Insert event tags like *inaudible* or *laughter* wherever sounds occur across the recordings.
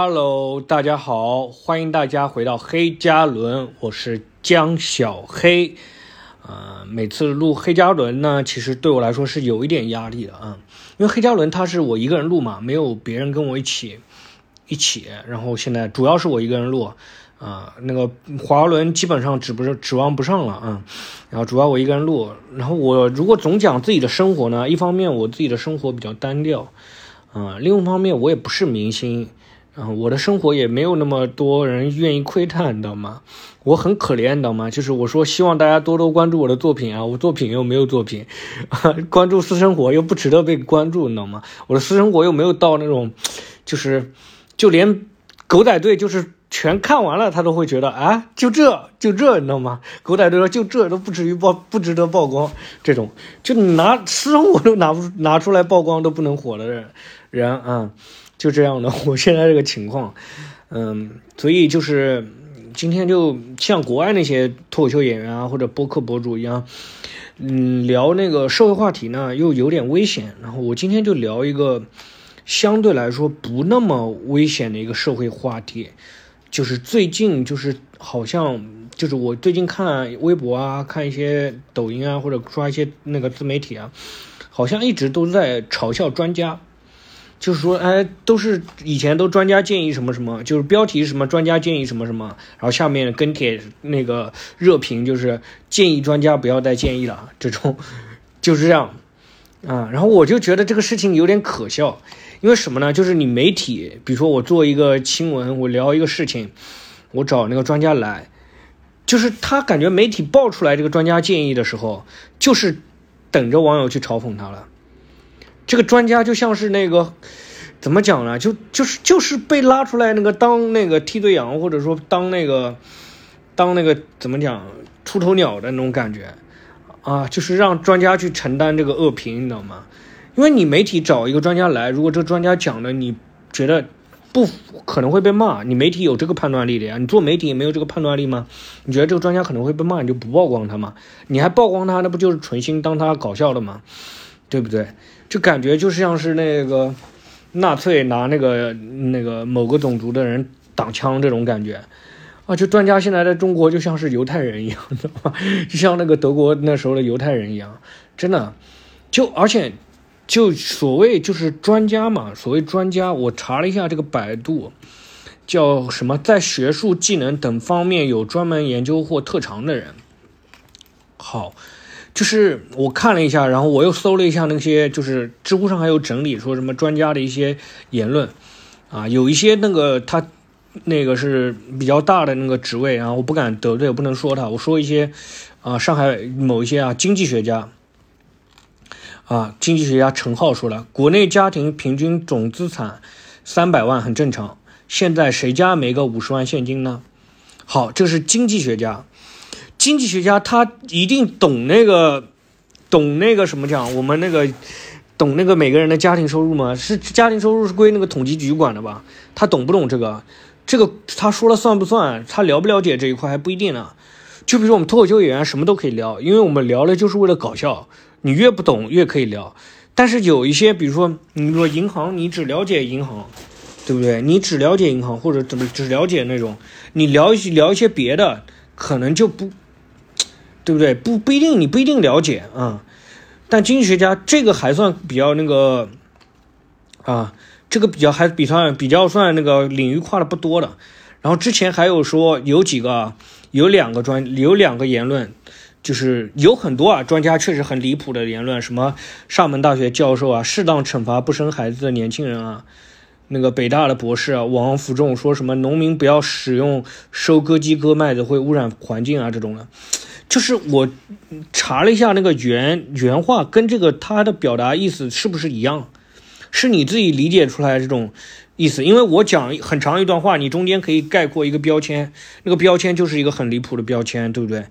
Hello，大家好，欢迎大家回到黑加仑，我是江小黑。呃，每次录黑加仑呢，其实对我来说是有一点压力的啊，因为黑加仑它是我一个人录嘛，没有别人跟我一起一起。然后现在主要是我一个人录，啊，那个滑轮基本上指不是指望不上了啊。然后主要我一个人录，然后我如果总讲自己的生活呢，一方面我自己的生活比较单调，啊，另一方面我也不是明星。啊，我的生活也没有那么多人愿意窥探，你知道吗？我很可怜，你知道吗？就是我说希望大家多多关注我的作品啊，我作品又没有作品，*laughs* 关注私生活又不值得被关注，你知道吗？我的私生活又没有到那种，就是就连狗仔队就是全看完了，他都会觉得啊，就这就这，你知道吗？狗仔队说就这都不至于曝不值得曝光，这种就拿私生活都拿不拿出来曝光都不能火的人人啊。就这样的，*laughs* 我现在这个情况，嗯，所以就是今天就像国外那些脱口秀演员啊或者播客博主一样，嗯，聊那个社会话题呢又有点危险，然后我今天就聊一个相对来说不那么危险的一个社会话题，就是最近就是好像就是我最近看微博啊，看一些抖音啊或者刷一些那个自媒体啊，好像一直都在嘲笑专家。就是说，哎，都是以前都专家建议什么什么，就是标题什么专家建议什么什么，然后下面跟帖那个热评就是建议专家不要再建议了，这种 *laughs* 就是这样啊。然后我就觉得这个事情有点可笑，因为什么呢？就是你媒体，比如说我做一个新闻，我聊一个事情，我找那个专家来，就是他感觉媒体爆出来这个专家建议的时候，就是等着网友去嘲讽他了。这个专家就像是那个，怎么讲呢？就就是就是被拉出来那个当那个替罪羊，或者说当那个当那个怎么讲出头鸟的那种感觉啊，就是让专家去承担这个恶评，你知道吗？因为你媒体找一个专家来，如果这个专家讲的你觉得不可能会被骂，你媒体有这个判断力的呀。你做媒体也没有这个判断力吗？你觉得这个专家可能会被骂，你就不曝光他吗？你还曝光他，那不就是存心当他搞笑的吗？对不对？就感觉就像是那个纳粹拿那个那个某个种族的人挡枪这种感觉啊！就专家现在在中国就像是犹太人一样，知道吗？*laughs* 就像那个德国那时候的犹太人一样，真的。就而且就所谓就是专家嘛，所谓专家，我查了一下这个百度，叫什么，在学术技能等方面有专门研究或特长的人。好。就是我看了一下，然后我又搜了一下那些，就是知乎上还有整理说什么专家的一些言论，啊，有一些那个他那个是比较大的那个职位啊，我不敢得罪，不能说他，我说一些啊，上海某一些啊经济学家，啊，经济学家陈浩说了，国内家庭平均总资产三百万很正常，现在谁家没个五十万现金呢？好，这是经济学家。经济学家他一定懂那个，懂那个什么讲？我们那个懂那个每个人的家庭收入吗？是家庭收入是归那个统计局管的吧？他懂不懂这个？这个他说了算不算？他了不了解这一块还不一定呢。就比如说我们脱口秀演员什么都可以聊，因为我们聊了就是为了搞笑。你越不懂越可以聊。但是有一些，比如说你说银行，你只了解银行，对不对？你只了解银行或者怎么只了解那种，你聊一聊一些别的，可能就不。对不对？不不一定，你不一定了解啊。但经济学家这个还算比较那个啊，这个比较还比算比较算那个领域跨的不多的。然后之前还有说有几个有两个专有两个言论，就是有很多啊专家确实很离谱的言论，什么厦门大学教授啊，适当惩罚不生孩子的年轻人啊，那个北大的博士啊，王福仲说什么农民不要使用收割机割麦子会污染环境啊这种的。就是我查了一下那个原原话，跟这个他的表达意思是不是一样？是你自己理解出来这种意思？因为我讲很长一段话，你中间可以概括一个标签，那个标签就是一个很离谱的标签，对不对？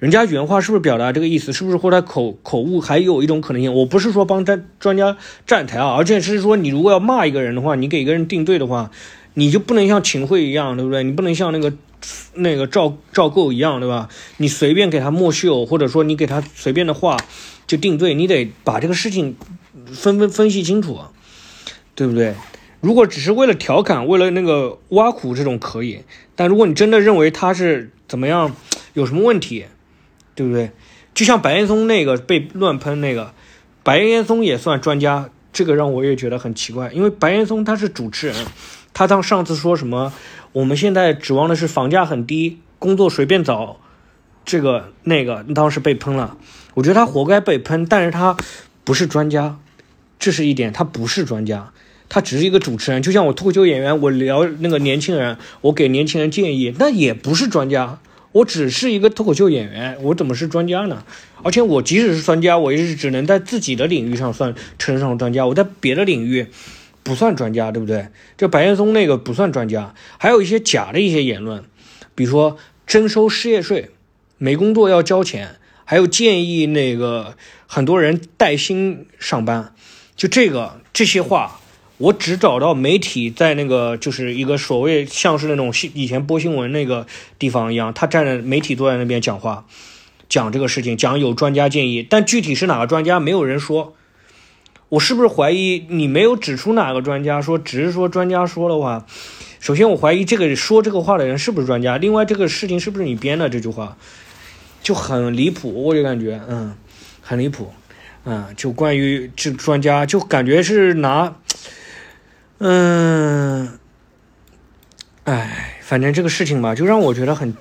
人家原话是不是表达这个意思？是不是或者口口误？还有一种可能性，我不是说帮专专家站台啊，而且是说你如果要骂一个人的话，你给一个人定罪的话，你就不能像秦桧一样，对不对？你不能像那个。那个赵赵构一样，对吧？你随便给他莫秀，或者说你给他随便的话就定罪，你得把这个事情分分分析清楚，对不对？如果只是为了调侃，为了那个挖苦，这种可以。但如果你真的认为他是怎么样，有什么问题，对不对？就像白岩松那个被乱喷那个，白岩松也算专家，这个让我也觉得很奇怪。因为白岩松他是主持人，他当上次说什么，我们现在指望的是房价很低，工作随便找，这个那个当时被喷了。我觉得他活该被喷，但是他不是专家，这是一点，他不是专家。他只是一个主持人，就像我脱口秀演员，我聊那个年轻人，我给年轻人建议，那也不是专家。我只是一个脱口秀演员，我怎么是专家呢？而且我即使是专家，我也是只能在自己的领域上算称上专家，我在别的领域不算专家，对不对？这白岩松那个不算专家，还有一些假的一些言论，比如说征收失业税，没工作要交钱，还有建议那个很多人带薪上班，就这个这些话。我只找到媒体在那个就是一个所谓像是那种新以前播新闻那个地方一样，他站在媒体坐在那边讲话，讲这个事情，讲有专家建议，但具体是哪个专家没有人说。我是不是怀疑你没有指出哪个专家说，只是说专家说的话？首先我怀疑这个说这个话的人是不是专家，另外这个事情是不是你编的这句话，就很离谱，我就感觉嗯，很离谱，嗯，就关于这专家就感觉是拿。嗯，哎，反正这个事情吧，就让我觉得很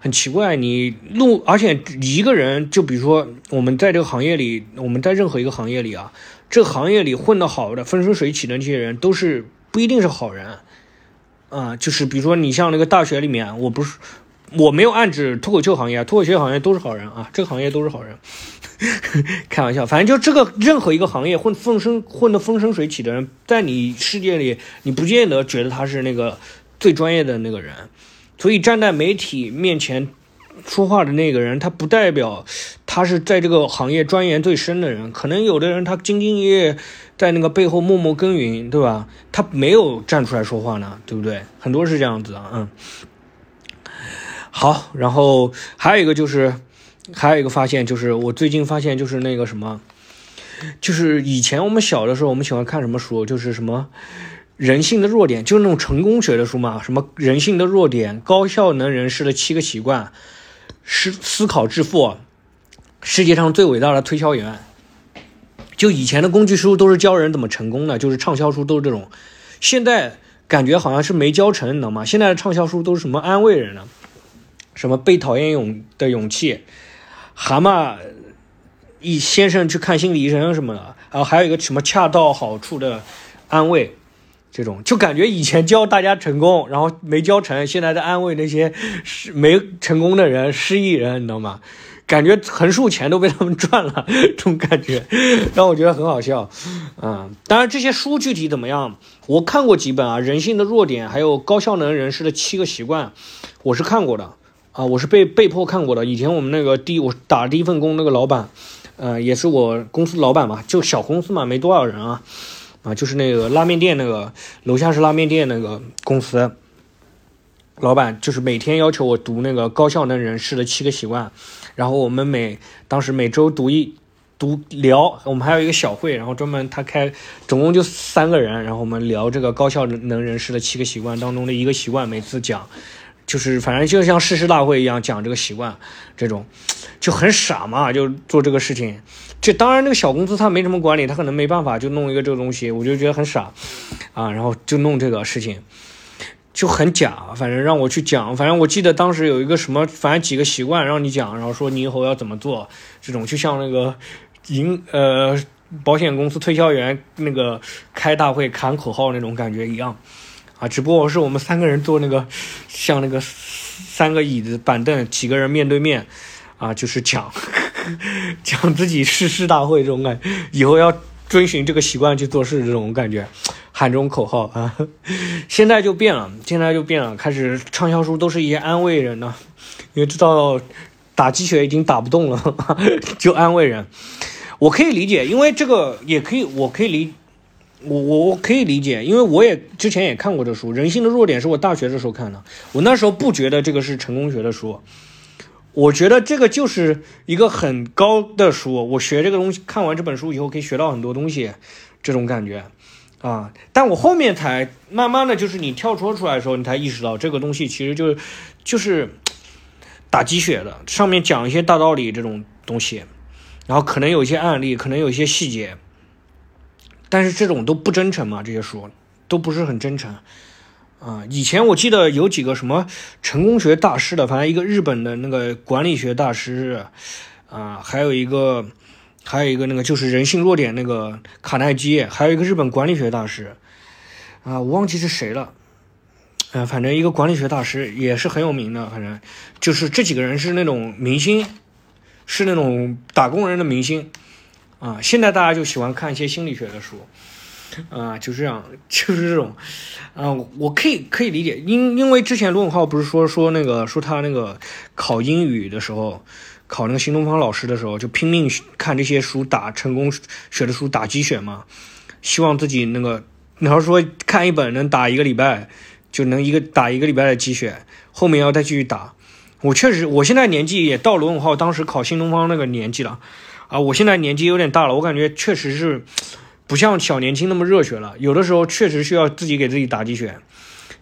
很奇怪。你录，而且一个人，就比如说我们在这个行业里，我们在任何一个行业里啊，这个行业里混得好的、风生水起的那些人，都是不一定是好人啊。就是比如说，你像那个大学里面，我不是我没有暗指脱口秀行业，脱口秀行业都是好人啊，这个行业都是好人。*laughs* 开玩笑，反正就这个任何一个行业混风生混得风生水起的人，在你世界里，你不见得觉得他是那个最专业的那个人。所以站在媒体面前说话的那个人，他不代表他是在这个行业钻研最深的人。可能有的人他兢兢业业在那个背后默默耕耘，对吧？他没有站出来说话呢，对不对？很多是这样子啊，嗯。好，然后还有一个就是。还有一个发现就是，我最近发现就是那个什么，就是以前我们小的时候，我们喜欢看什么书，就是什么人性的弱点，就是那种成功学的书嘛，什么人性的弱点、高效能人士的七个习惯、思思考致富、世界上最伟大的推销员，就以前的工具书都是教人怎么成功的，就是畅销书都是这种。现在感觉好像是没教成，你知道吗？现在的畅销书都是什么安慰人的，什么被讨厌勇的勇气。蛤蟆一先生去看心理医生什么的，然后还有一个什么恰到好处的安慰，这种就感觉以前教大家成功，然后没教成，现在在安慰那些失没成功的人、失意人，你知道吗？感觉横竖钱都被他们赚了，这种感觉让我觉得很好笑。嗯，当然这些书具体怎么样，我看过几本啊，《人性的弱点》还有《高效能人士的七个习惯》，我是看过的。啊，我是被被迫看过的。以前我们那个第我打第一份工那个老板，呃，也是我公司老板嘛，就小公司嘛，没多少人啊，啊，就是那个拉面店那个楼下是拉面店那个公司，老板就是每天要求我读那个高效能人士的七个习惯，然后我们每当时每周读一读聊，我们还有一个小会，然后专门他开，总共就三个人，然后我们聊这个高效能人士的七个习惯当中的一个习惯，每次讲。就是反正就像誓师大会一样讲这个习惯，这种就很傻嘛，就做这个事情。这当然那个小公司他没什么管理，他可能没办法就弄一个这个东西，我就觉得很傻啊。然后就弄这个事情，就很假。反正让我去讲，反正我记得当时有一个什么，反正几个习惯让你讲，然后说你以后要怎么做，这种就像那个银呃保险公司推销员那个开大会喊口号那种感觉一样。啊，只不过是我们三个人坐那个，像那个三个椅子板凳，几个人面对面，啊，就是讲 *laughs* 讲自己誓师大会这种感，以后要遵循这个习惯去做事这种感觉，喊这种口号啊。*laughs* 现在就变了，现在就变了，开始畅销书都是一些安慰人的，因为知道打鸡血已经打不动了，*laughs* 就安慰人。我可以理解，因为这个也可以，我可以理。我我我可以理解，因为我也之前也看过这书，《人性的弱点》是我大学的时候看的。我那时候不觉得这个是成功学的书，我觉得这个就是一个很高的书。我学这个东西，看完这本书以后可以学到很多东西，这种感觉啊，但我后面才慢慢的就是你跳脱出来的时候，你才意识到这个东西其实就是就是打鸡血的，上面讲一些大道理这种东西，然后可能有一些案例，可能有一些细节，但是这种都不真诚嘛，这些书都不是很真诚。啊，以前我记得有几个什么成功学大师的，反正一个日本的那个管理学大师，啊，还有一个，还有一个那个就是人性弱点那个卡耐基，还有一个日本管理学大师，啊，我忘记是谁了，嗯，反正一个管理学大师也是很有名的，反正就是这几个人是那种明星，是那种打工人的明星，啊，现在大家就喜欢看一些心理学的书。啊，就这样，*laughs* 就是这种，啊，我可以可以理解，因因为之前罗永浩不是说说那个说他那个考英语的时候，考那个新东方老师的时候，就拼命看这些书打成功学的书打鸡血嘛，希望自己那个，然后说看一本能打一个礼拜，就能一个打一个礼拜的鸡血，后面要再继续打。我确实，我现在年纪也到罗永浩当时考新东方那个年纪了，啊，我现在年纪有点大了，我感觉确实是。不像小年轻那么热血了，有的时候确实需要自己给自己打鸡血，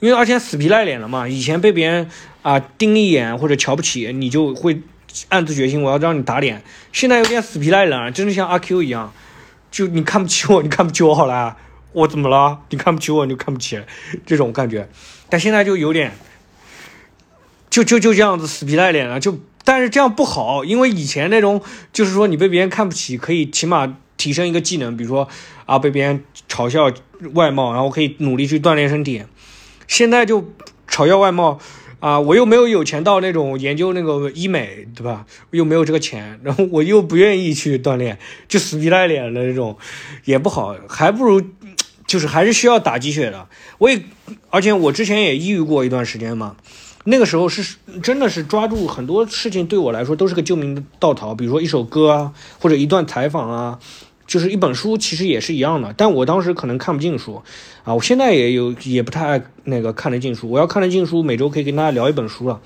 因为而且死皮赖脸了嘛。以前被别人啊盯一眼或者瞧不起，你就会暗自决心我要让你打脸。现在有点死皮赖脸了，真的像阿 Q 一样，就你看不起我，你看不起我好了，我怎么了？你看不起我，你就看不起这种感觉。但现在就有点，就就就这样子死皮赖脸了。就但是这样不好，因为以前那种就是说你被别人看不起，可以起码。提升一个技能，比如说啊，被别人嘲笑外貌，然后可以努力去锻炼身体。现在就嘲笑外貌啊，我又没有有钱到那种研究那个医美，对吧？又没有这个钱，然后我又不愿意去锻炼，就死皮赖脸的那种，也不好，还不如就是还是需要打鸡血的。我也，而且我之前也抑郁过一段时间嘛，那个时候是真的是抓住很多事情对我来说都是个救命的稻草，比如说一首歌啊，或者一段采访啊。就是一本书，其实也是一样的，但我当时可能看不进书，啊，我现在也有也不太爱那个看得进书。我要看得进书，每周可以跟大家聊一本书了。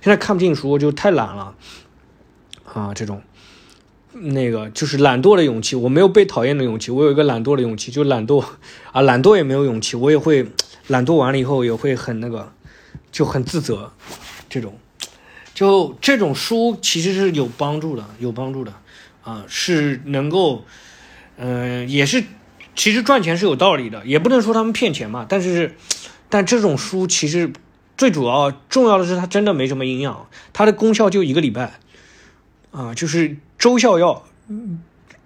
现在看不进书就太懒了，啊，这种，那个就是懒惰的勇气。我没有被讨厌的勇气，我有一个懒惰的勇气，就懒惰啊，懒惰也没有勇气，我也会懒惰完了以后也会很那个，就很自责。这种，就这种书其实是有帮助的，有帮助的，啊，是能够。嗯，也是，其实赚钱是有道理的，也不能说他们骗钱嘛。但是，但这种书其实最主要重要的是它真的没什么营养，它的功效就一个礼拜，啊，就是周效药，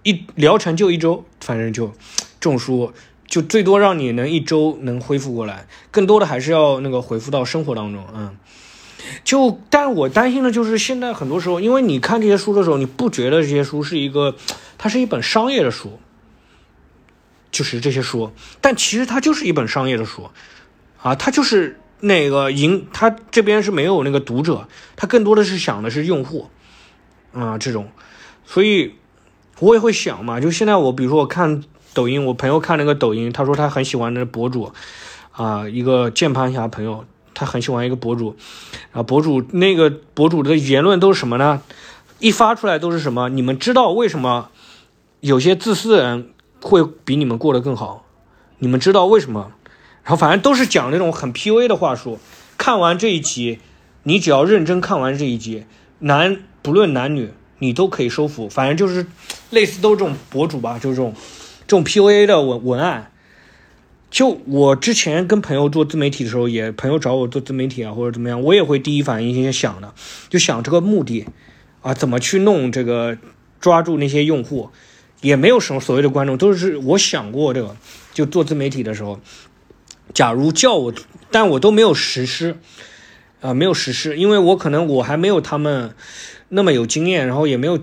一疗程就一周，反正就这种书就最多让你能一周能恢复过来，更多的还是要那个恢复到生活当中，嗯。就，但我担心的就是现在很多时候，因为你看这些书的时候，你不觉得这些书是一个，它是一本商业的书，就是这些书，但其实它就是一本商业的书，啊，它就是那个赢，它这边是没有那个读者，它更多的是想的是用户，啊，这种，所以我也会想嘛，就现在我比如说我看抖音，我朋友看那个抖音，他说他很喜欢那博主，啊，一个键盘侠朋友。他很喜欢一个博主，啊，博主那个博主的言论都是什么呢？一发出来都是什么？你们知道为什么有些自私的人会比你们过得更好？你们知道为什么？然后反正都是讲那种很 PUA 的话术。看完这一集，你只要认真看完这一集，男不论男女，你都可以收服。反正就是类似都是这种博主吧，就是这种这种 PUA 的文文案。就我之前跟朋友做自媒体的时候，也朋友找我做自媒体啊，或者怎么样，我也会第一反应先想的，就想这个目的，啊，怎么去弄这个抓住那些用户，也没有什么所谓的观众，都是我想过这个，就做自媒体的时候，假如叫我，但我都没有实施，啊，没有实施，因为我可能我还没有他们那么有经验，然后也没有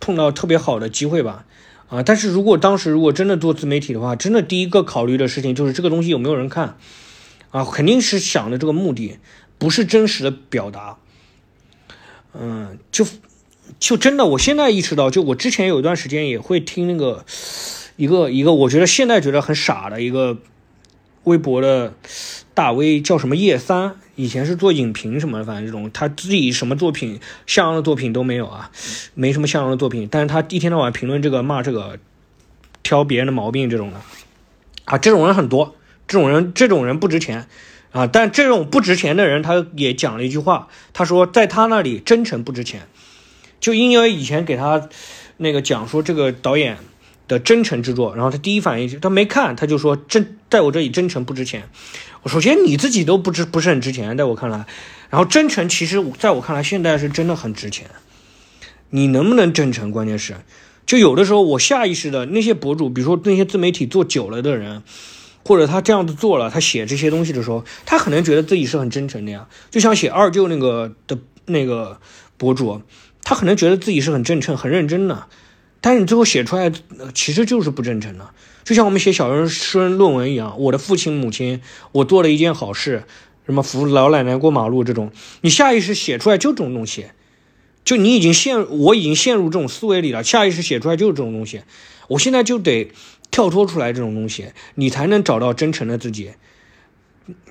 碰到特别好的机会吧。啊！但是如果当时如果真的做自媒体的话，真的第一个考虑的事情就是这个东西有没有人看，啊，肯定是想的这个目的，不是真实的表达。嗯，就就真的，我现在意识到，就我之前有一段时间也会听那个一个一个，我觉得现在觉得很傻的一个微博的大 V 叫什么叶三。以前是做影评什么的，反正这种他自己什么作品像样的作品都没有啊，没什么像样的作品。但是他一天到晚评论这个骂这个，挑别人的毛病这种的，啊，这种人很多，这种人这种人不值钱啊，但这种不值钱的人，他也讲了一句话，他说在他那里真诚不值钱，就因为以前给他那个讲说这个导演的真诚之作，然后他第一反应他没看，他就说真在我这里真诚不值钱。首先你自己都不值不是很值钱，在我看来，然后真诚其实在我看来现在是真的很值钱，你能不能真诚，关键是。就有的时候，我下意识的那些博主，比如说那些自媒体做久了的人，或者他这样子做了，他写这些东西的时候，他可能觉得自己是很真诚的呀。就像写二舅那个的那个博主，他可能觉得自己是很真诚、很认真的，但是你最后写出来，其实就是不真诚的。就像我们写小人生论文一样，我的父亲母亲，我做了一件好事，什么扶老奶奶过马路这种，你下意识写出来就这种东西。就你已经陷，我已经陷入这种思维里了，下意识写出来就是这种东西，我现在就得跳脱出来这种东西，你才能找到真诚的自己。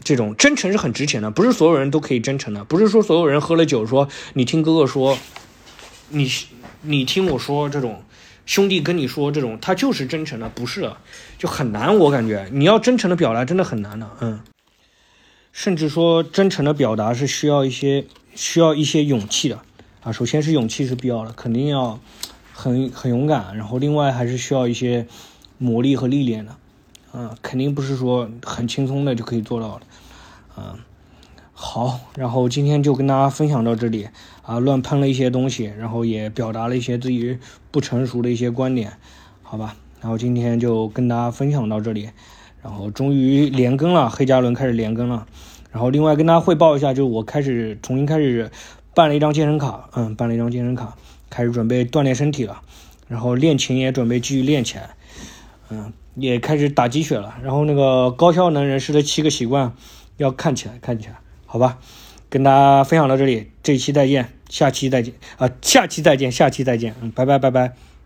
这种真诚是很值钱的，不是所有人都可以真诚的，不是说所有人喝了酒说你听哥哥说，你你听我说这种兄弟跟你说这种他就是真诚的，不是，就很难，我感觉你要真诚的表达真的很难的，嗯，甚至说真诚的表达是需要一些需要一些勇气的。啊，首先是勇气是必要的，肯定要很很勇敢。然后另外还是需要一些磨砺和历练的，啊，肯定不是说很轻松的就可以做到的，啊，好，然后今天就跟大家分享到这里，啊，乱喷了一些东西，然后也表达了一些自己不成熟的一些观点，好吧，然后今天就跟大家分享到这里，然后终于连更了，黑加仑开始连更了，然后另外跟大家汇报一下，就是我开始重新开始。办了一张健身卡，嗯，办了一张健身卡，开始准备锻炼身体了，然后练琴也准备继续练起来，嗯，也开始打鸡血了。然后那个高效能人士的七个习惯要看起来，看起来，好吧，跟大家分享到这里，这期再见，下期再见啊，下期再见，下期再见，嗯，拜拜拜拜。